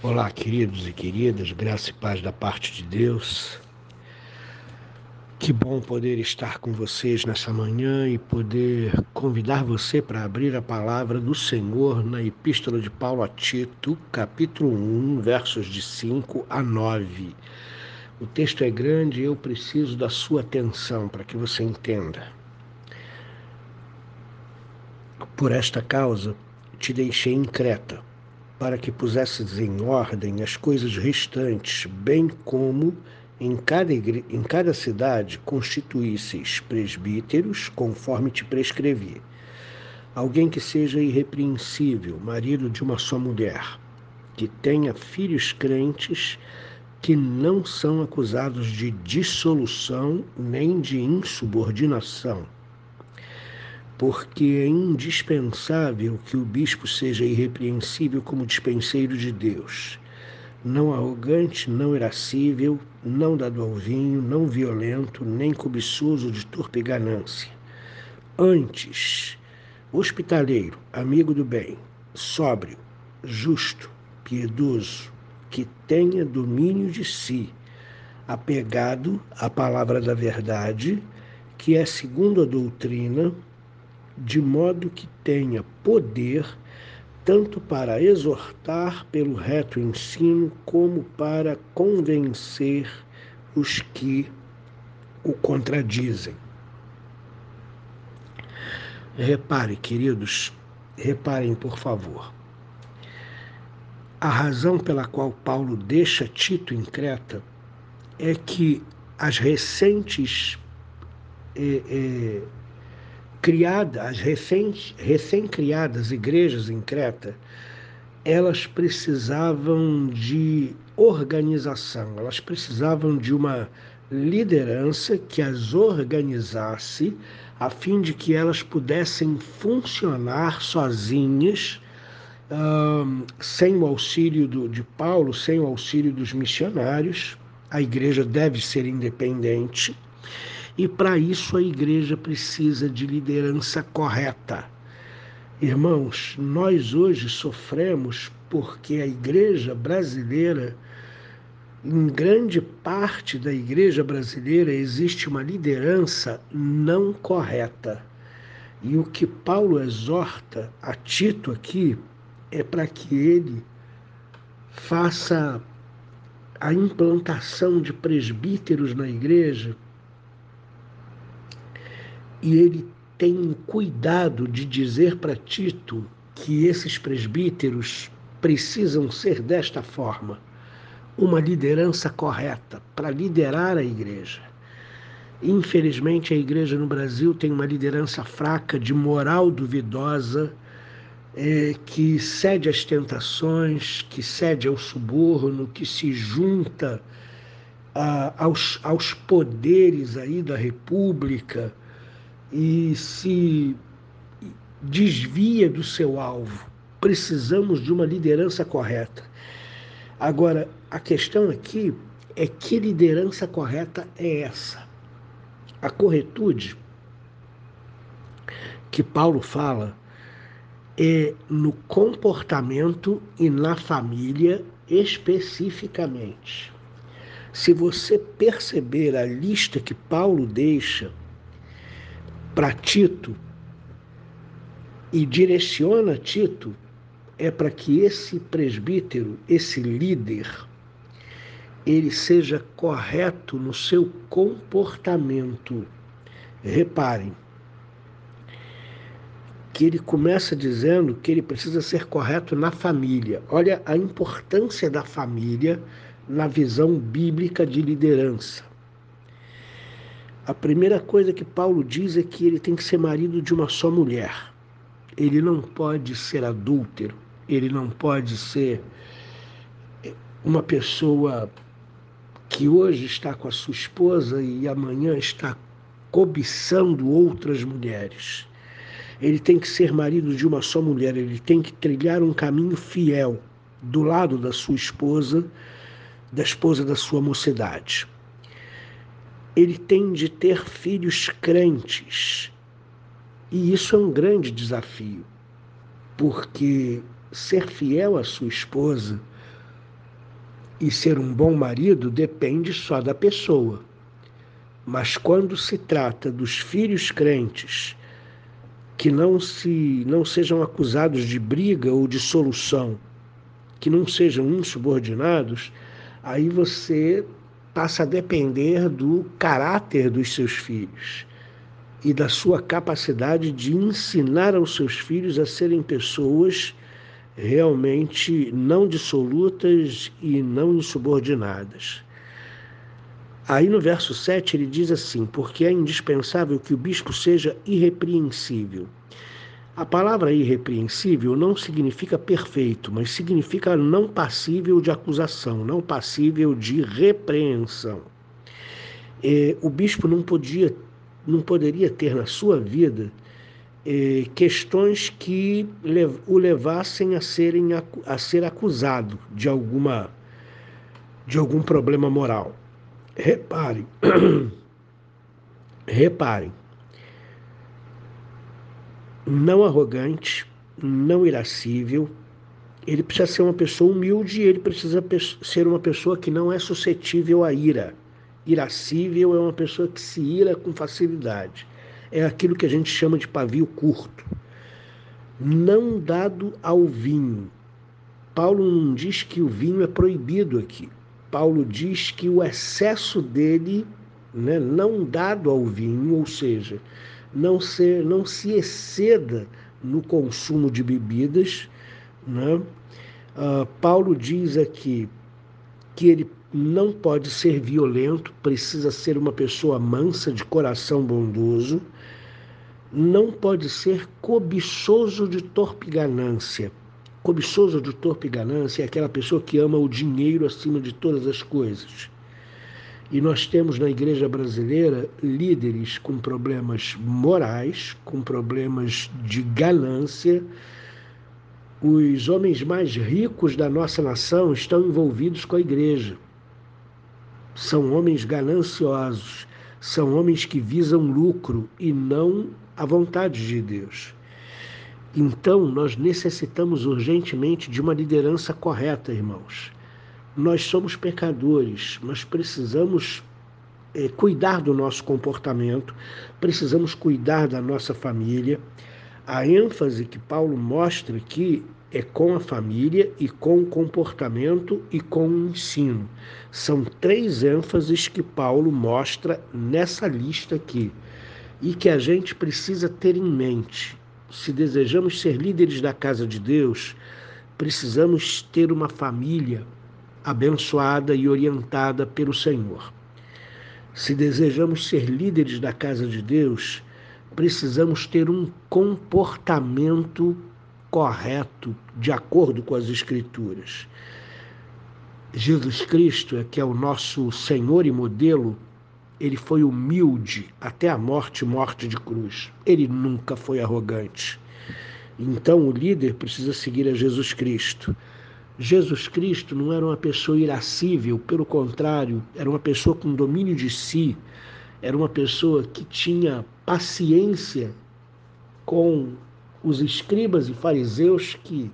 Olá, queridos e queridas, graça e paz da parte de Deus. Que bom poder estar com vocês nessa manhã e poder convidar você para abrir a palavra do Senhor na Epístola de Paulo a Tito, capítulo 1, versos de 5 a 9. O texto é grande e eu preciso da sua atenção para que você entenda. Por esta causa, te deixei em Creta para que pusesses em ordem as coisas restantes, bem como em cada, igre... em cada cidade constituísseis presbíteros, conforme te prescrevi. Alguém que seja irrepreensível, marido de uma só mulher, que tenha filhos crentes, que não são acusados de dissolução nem de insubordinação porque é indispensável que o bispo seja irrepreensível como dispenseiro de Deus, não arrogante, não irascível, não dado ao vinho, não violento, nem cobiçoso de torpe ganância. Antes, hospitaleiro, amigo do bem, sóbrio, justo, piedoso, que tenha domínio de si, apegado à palavra da verdade, que é segundo a doutrina, de modo que tenha poder tanto para exortar pelo reto ensino, como para convencer os que o contradizem. Repare, queridos, reparem, por favor. A razão pela qual Paulo deixa Tito em Creta é que as recentes eh, eh, criada, as recém-criadas igrejas em Creta, elas precisavam de organização, elas precisavam de uma liderança que as organizasse a fim de que elas pudessem funcionar sozinhas, sem o auxílio do, de Paulo, sem o auxílio dos missionários. A igreja deve ser independente e para isso a igreja precisa de liderança correta. Irmãos, nós hoje sofremos porque a igreja brasileira, em grande parte da igreja brasileira, existe uma liderança não correta. E o que Paulo exorta a Tito aqui é para que ele faça a implantação de presbíteros na igreja e ele tem cuidado de dizer para Tito que esses presbíteros precisam ser desta forma uma liderança correta para liderar a igreja. Infelizmente, a igreja no Brasil tem uma liderança fraca, de moral duvidosa, é, que cede às tentações, que cede ao suborno, que se junta a, aos, aos poderes aí da República e se desvia do seu alvo. Precisamos de uma liderança correta. Agora, a questão aqui é que liderança correta é essa? A corretude que Paulo fala é no comportamento e na família especificamente. Se você perceber a lista que Paulo deixa para Tito e direciona Tito é para que esse presbítero, esse líder, ele seja correto no seu comportamento. Reparem que ele começa dizendo que ele precisa ser correto na família. Olha a importância da família na visão bíblica de liderança. A primeira coisa que Paulo diz é que ele tem que ser marido de uma só mulher. Ele não pode ser adúltero, ele não pode ser uma pessoa que hoje está com a sua esposa e amanhã está cobiçando outras mulheres. Ele tem que ser marido de uma só mulher, ele tem que trilhar um caminho fiel do lado da sua esposa, da esposa da sua mocidade ele tem de ter filhos crentes. E isso é um grande desafio, porque ser fiel à sua esposa e ser um bom marido depende só da pessoa. Mas quando se trata dos filhos crentes que não se não sejam acusados de briga ou de solução, que não sejam insubordinados, aí você passa a depender do caráter dos seus filhos e da sua capacidade de ensinar aos seus filhos a serem pessoas realmente não dissolutas e não insubordinadas. Aí no verso 7 ele diz assim: Porque é indispensável que o bispo seja irrepreensível. A palavra irrepreensível não significa perfeito, mas significa não passível de acusação, não passível de repreensão. É, o bispo não podia, não poderia ter na sua vida é, questões que o levassem a, serem, a ser acusado de alguma de algum problema moral. Reparem, reparem, não arrogante, não irascível, ele precisa ser uma pessoa humilde, ele precisa ser uma pessoa que não é suscetível à ira. Irascível é uma pessoa que se ira com facilidade é aquilo que a gente chama de pavio curto. Não dado ao vinho. Paulo não diz que o vinho é proibido aqui. Paulo diz que o excesso dele, né, não dado ao vinho, ou seja, não, ser, não se exceda no consumo de bebidas. Né? Uh, Paulo diz aqui que ele não pode ser violento, precisa ser uma pessoa mansa, de coração bondoso, não pode ser cobiçoso de torpe ganância. Cobiçoso de torpe ganância é aquela pessoa que ama o dinheiro acima de todas as coisas. E nós temos na igreja brasileira líderes com problemas morais, com problemas de ganância. Os homens mais ricos da nossa nação estão envolvidos com a igreja são homens gananciosos, são homens que visam lucro e não a vontade de Deus. Então, nós necessitamos urgentemente de uma liderança correta, irmãos. Nós somos pecadores, mas precisamos é, cuidar do nosso comportamento, precisamos cuidar da nossa família. A ênfase que Paulo mostra aqui é com a família e com o comportamento e com o ensino. São três ênfases que Paulo mostra nessa lista aqui e que a gente precisa ter em mente. Se desejamos ser líderes da casa de Deus, precisamos ter uma família abençoada e orientada pelo Senhor. Se desejamos ser líderes da casa de Deus, precisamos ter um comportamento correto, de acordo com as Escrituras. Jesus Cristo, é que é o nosso Senhor e modelo, ele foi humilde até a morte morte de cruz. Ele nunca foi arrogante. Então o líder precisa seguir a Jesus Cristo. Jesus Cristo não era uma pessoa irascível, pelo contrário, era uma pessoa com domínio de si, era uma pessoa que tinha paciência com os escribas e fariseus que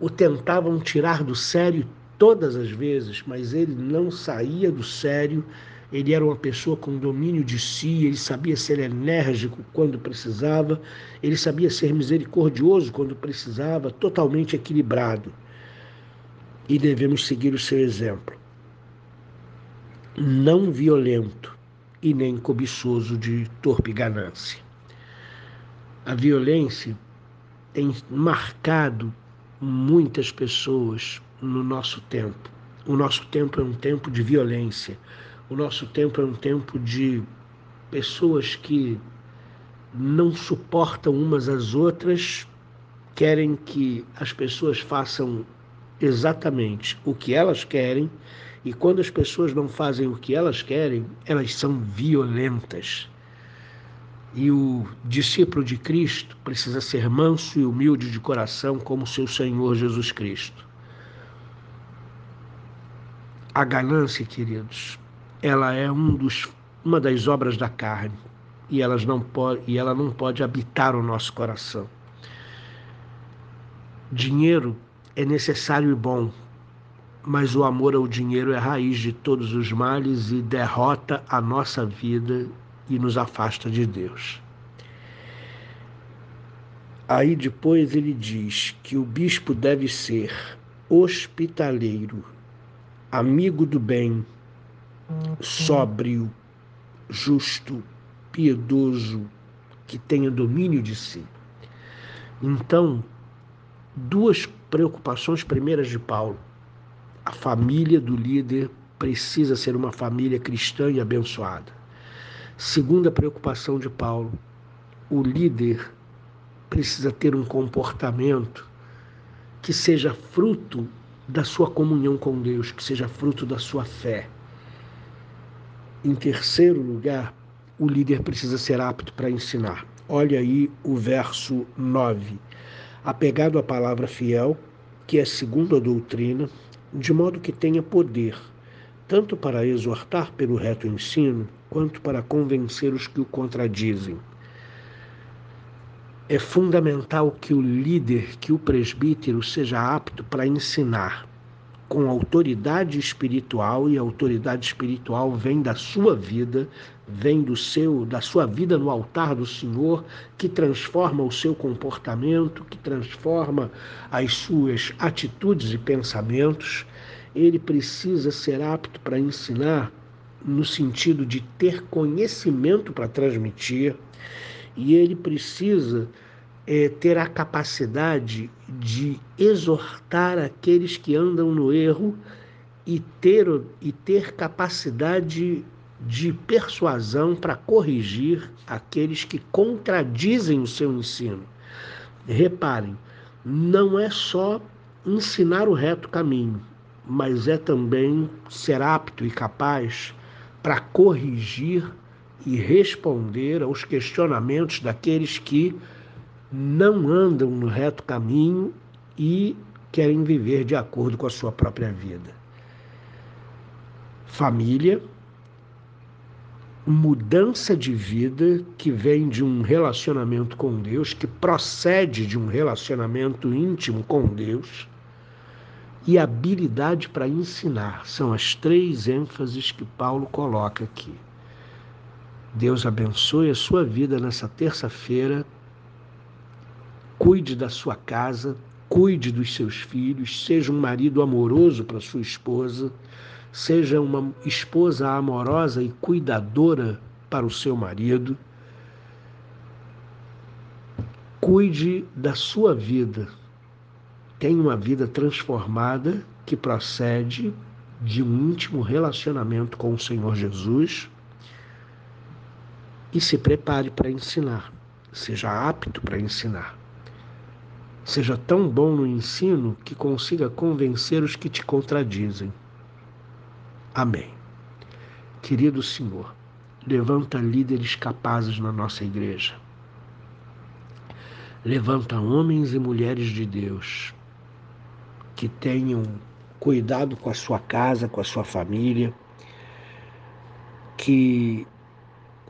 o tentavam tirar do sério todas as vezes, mas ele não saía do sério. Ele era uma pessoa com domínio de si, ele sabia ser enérgico quando precisava, ele sabia ser misericordioso quando precisava, totalmente equilibrado. E devemos seguir o seu exemplo. Não violento e nem cobiçoso de torpe ganância. A violência tem marcado muitas pessoas no nosso tempo. O nosso tempo é um tempo de violência. O nosso tempo é um tempo de pessoas que não suportam umas às outras, querem que as pessoas façam exatamente o que elas querem, e quando as pessoas não fazem o que elas querem, elas são violentas. E o discípulo de Cristo precisa ser manso e humilde de coração, como seu Senhor Jesus Cristo. A ganância, queridos, ela é um dos, uma das obras da carne e, elas não pode, e ela não pode habitar o nosso coração. Dinheiro é necessário e bom, mas o amor ao dinheiro é a raiz de todos os males e derrota a nossa vida e nos afasta de Deus. Aí depois ele diz que o bispo deve ser hospitaleiro, amigo do bem, sóbrio, justo, piedoso, que tenha domínio de si. Então, duas preocupações primeiras de Paulo. A família do líder precisa ser uma família cristã e abençoada. Segunda preocupação de Paulo, o líder precisa ter um comportamento que seja fruto da sua comunhão com Deus, que seja fruto da sua fé. Em terceiro lugar, o líder precisa ser apto para ensinar. Olha aí o verso 9. Apegado à palavra fiel, que é segundo a doutrina, de modo que tenha poder, tanto para exortar pelo reto ensino, quanto para convencer os que o contradizem. É fundamental que o líder, que o presbítero seja apto para ensinar com autoridade espiritual e a autoridade espiritual vem da sua vida, vem do seu da sua vida no altar do Senhor, que transforma o seu comportamento, que transforma as suas atitudes e pensamentos. Ele precisa ser apto para ensinar no sentido de ter conhecimento para transmitir e ele precisa é, ter a capacidade de exortar aqueles que andam no erro e ter, e ter capacidade de persuasão para corrigir aqueles que contradizem o seu ensino. Reparem, não é só ensinar o reto caminho, mas é também ser apto e capaz para corrigir e responder aos questionamentos daqueles que não andam no reto caminho e querem viver de acordo com a sua própria vida. Família, mudança de vida que vem de um relacionamento com Deus, que procede de um relacionamento íntimo com Deus, e habilidade para ensinar são as três ênfases que Paulo coloca aqui. Deus abençoe a sua vida nessa terça-feira. Cuide da sua casa, cuide dos seus filhos, seja um marido amoroso para sua esposa, seja uma esposa amorosa e cuidadora para o seu marido. Cuide da sua vida. Tenha uma vida transformada que procede de um íntimo relacionamento com o Senhor Jesus e se prepare para ensinar, seja apto para ensinar. Seja tão bom no ensino que consiga convencer os que te contradizem. Amém. Querido Senhor, levanta líderes capazes na nossa igreja. Levanta homens e mulheres de Deus que tenham cuidado com a sua casa, com a sua família, que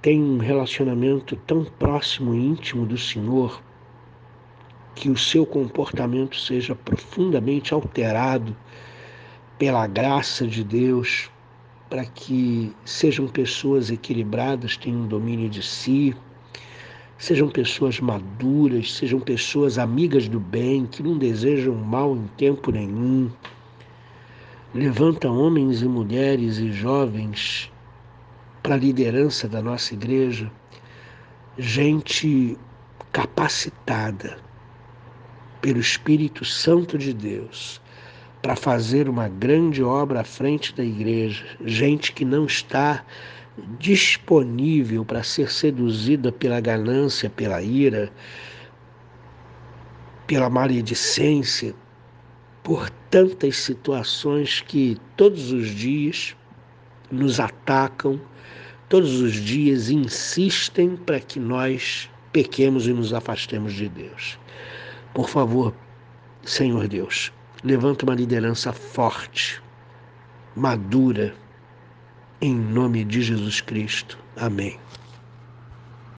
tem um relacionamento tão próximo e íntimo do Senhor que o seu comportamento seja profundamente alterado pela graça de Deus, para que sejam pessoas equilibradas, tenham domínio de si, sejam pessoas maduras, sejam pessoas amigas do bem, que não desejam mal em tempo nenhum. Levanta homens e mulheres e jovens para a liderança da nossa igreja gente capacitada pelo Espírito Santo de Deus para fazer uma grande obra à frente da igreja, gente que não está disponível para ser seduzida pela ganância, pela ira, pela maledicência, por tantas situações que todos os dias nos atacam todos os dias insistem para que nós pequemos e nos afastemos de Deus. Por favor, Senhor Deus, levanta uma liderança forte, madura, em nome de Jesus Cristo. Amém.